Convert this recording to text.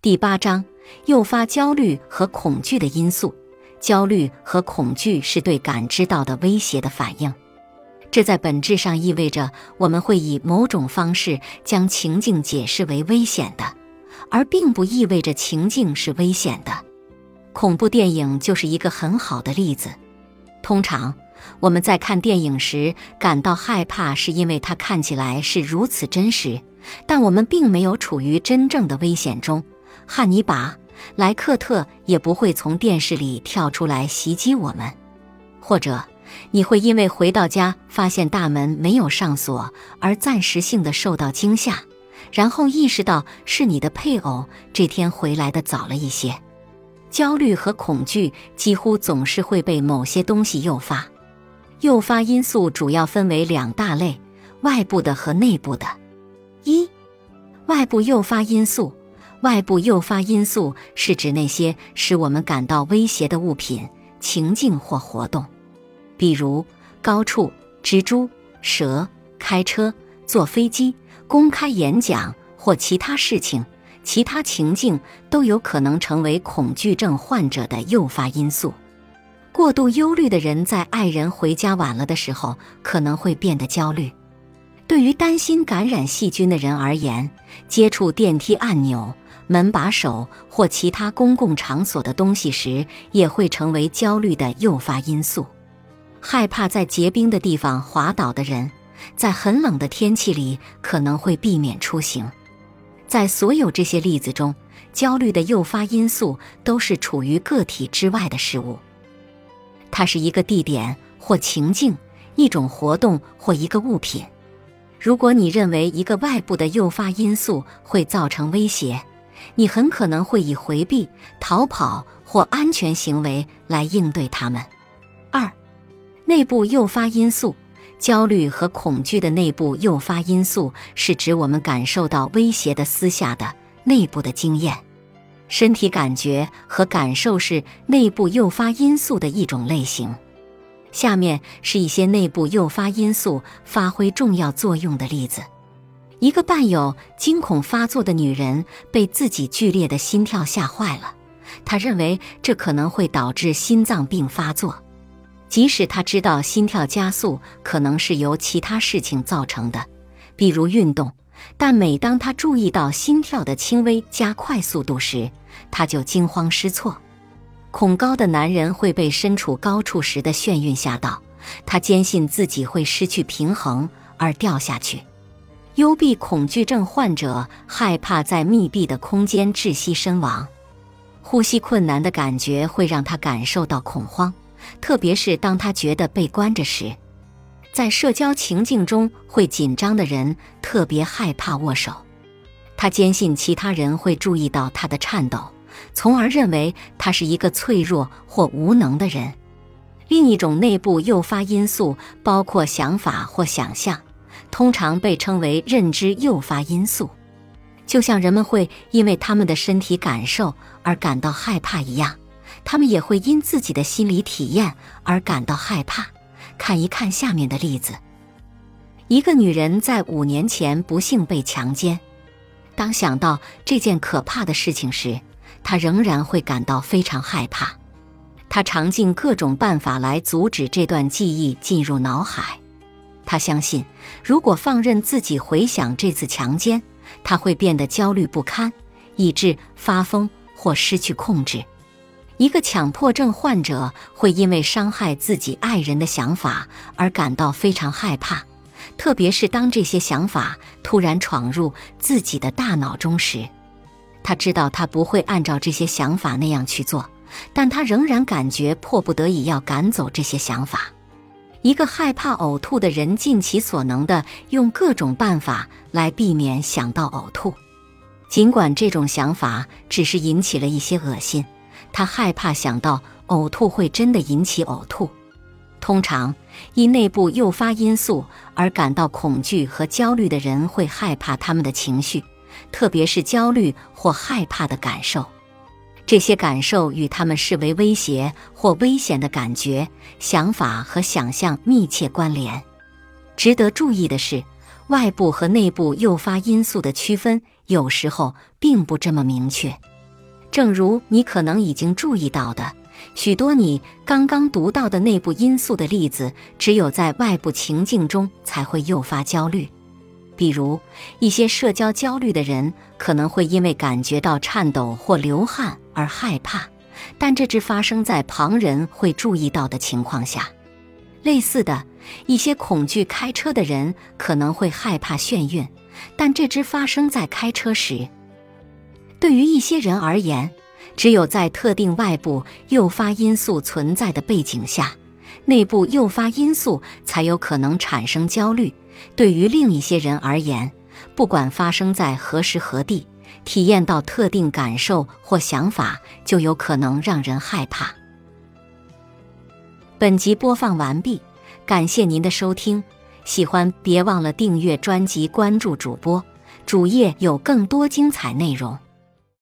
第八章，诱发焦虑和恐惧的因素。焦虑和恐惧是对感知到的威胁的反应，这在本质上意味着我们会以某种方式将情境解释为危险的，而并不意味着情境是危险的。恐怖电影就是一个很好的例子。通常，我们在看电影时感到害怕，是因为它看起来是如此真实，但我们并没有处于真正的危险中。汉尼拔、莱克特也不会从电视里跳出来袭击我们，或者你会因为回到家发现大门没有上锁而暂时性的受到惊吓，然后意识到是你的配偶这天回来的早了一些。焦虑和恐惧几乎总是会被某些东西诱发。诱发因素主要分为两大类：外部的和内部的。一、外部诱发因素。外部诱发因素是指那些使我们感到威胁的物品、情境或活动，比如高处、蜘蛛、蛇、开车、坐飞机、公开演讲或其他事情。其他情境都有可能成为恐惧症患者的诱发因素。过度忧虑的人在爱人回家晚了的时候可能会变得焦虑。对于担心感染细菌的人而言，接触电梯按钮。门把手或其他公共场所的东西时，也会成为焦虑的诱发因素。害怕在结冰的地方滑倒的人，在很冷的天气里可能会避免出行。在所有这些例子中，焦虑的诱发因素都是处于个体之外的事物。它是一个地点或情境、一种活动或一个物品。如果你认为一个外部的诱发因素会造成威胁，你很可能会以回避、逃跑或安全行为来应对他们。二、内部诱发因素：焦虑和恐惧的内部诱发因素是指我们感受到威胁的私下的内部的经验。身体感觉和感受是内部诱发因素的一种类型。下面是一些内部诱发因素发挥重要作用的例子。一个伴有惊恐发作的女人被自己剧烈的心跳吓坏了，她认为这可能会导致心脏病发作。即使她知道心跳加速可能是由其他事情造成的，比如运动，但每当她注意到心跳的轻微加快速度时，她就惊慌失措。恐高的男人会被身处高处时的眩晕吓到，他坚信自己会失去平衡而掉下去。幽闭恐惧症患者害怕在密闭的空间窒息身亡，呼吸困难的感觉会让他感受到恐慌，特别是当他觉得被关着时。在社交情境中会紧张的人特别害怕握手，他坚信其他人会注意到他的颤抖，从而认为他是一个脆弱或无能的人。另一种内部诱发因素包括想法或想象。通常被称为认知诱发因素，就像人们会因为他们的身体感受而感到害怕一样，他们也会因自己的心理体验而感到害怕。看一看下面的例子：一个女人在五年前不幸被强奸，当想到这件可怕的事情时，她仍然会感到非常害怕。她尝尽各种办法来阻止这段记忆进入脑海。他相信，如果放任自己回想这次强奸，他会变得焦虑不堪，以致发疯或失去控制。一个强迫症患者会因为伤害自己爱人的想法而感到非常害怕，特别是当这些想法突然闯入自己的大脑中时。他知道他不会按照这些想法那样去做，但他仍然感觉迫不得已要赶走这些想法。一个害怕呕吐的人尽其所能的用各种办法来避免想到呕吐，尽管这种想法只是引起了一些恶心，他害怕想到呕吐会真的引起呕吐。通常因内部诱发因素而感到恐惧和焦虑的人会害怕他们的情绪，特别是焦虑或害怕的感受。这些感受与他们视为威胁或危险的感觉、想法和想象密切关联。值得注意的是，外部和内部诱发因素的区分有时候并不这么明确。正如你可能已经注意到的，许多你刚刚读到的内部因素的例子，只有在外部情境中才会诱发焦虑。比如，一些社交焦虑的人可能会因为感觉到颤抖或流汗而害怕，但这只发生在旁人会注意到的情况下。类似的，一些恐惧开车的人可能会害怕眩晕，但这只发生在开车时。对于一些人而言，只有在特定外部诱发因素存在的背景下，内部诱发因素才有可能产生焦虑。对于另一些人而言，不管发生在何时何地，体验到特定感受或想法就有可能让人害怕。本集播放完毕，感谢您的收听。喜欢别忘了订阅专辑、关注主播，主页有更多精彩内容。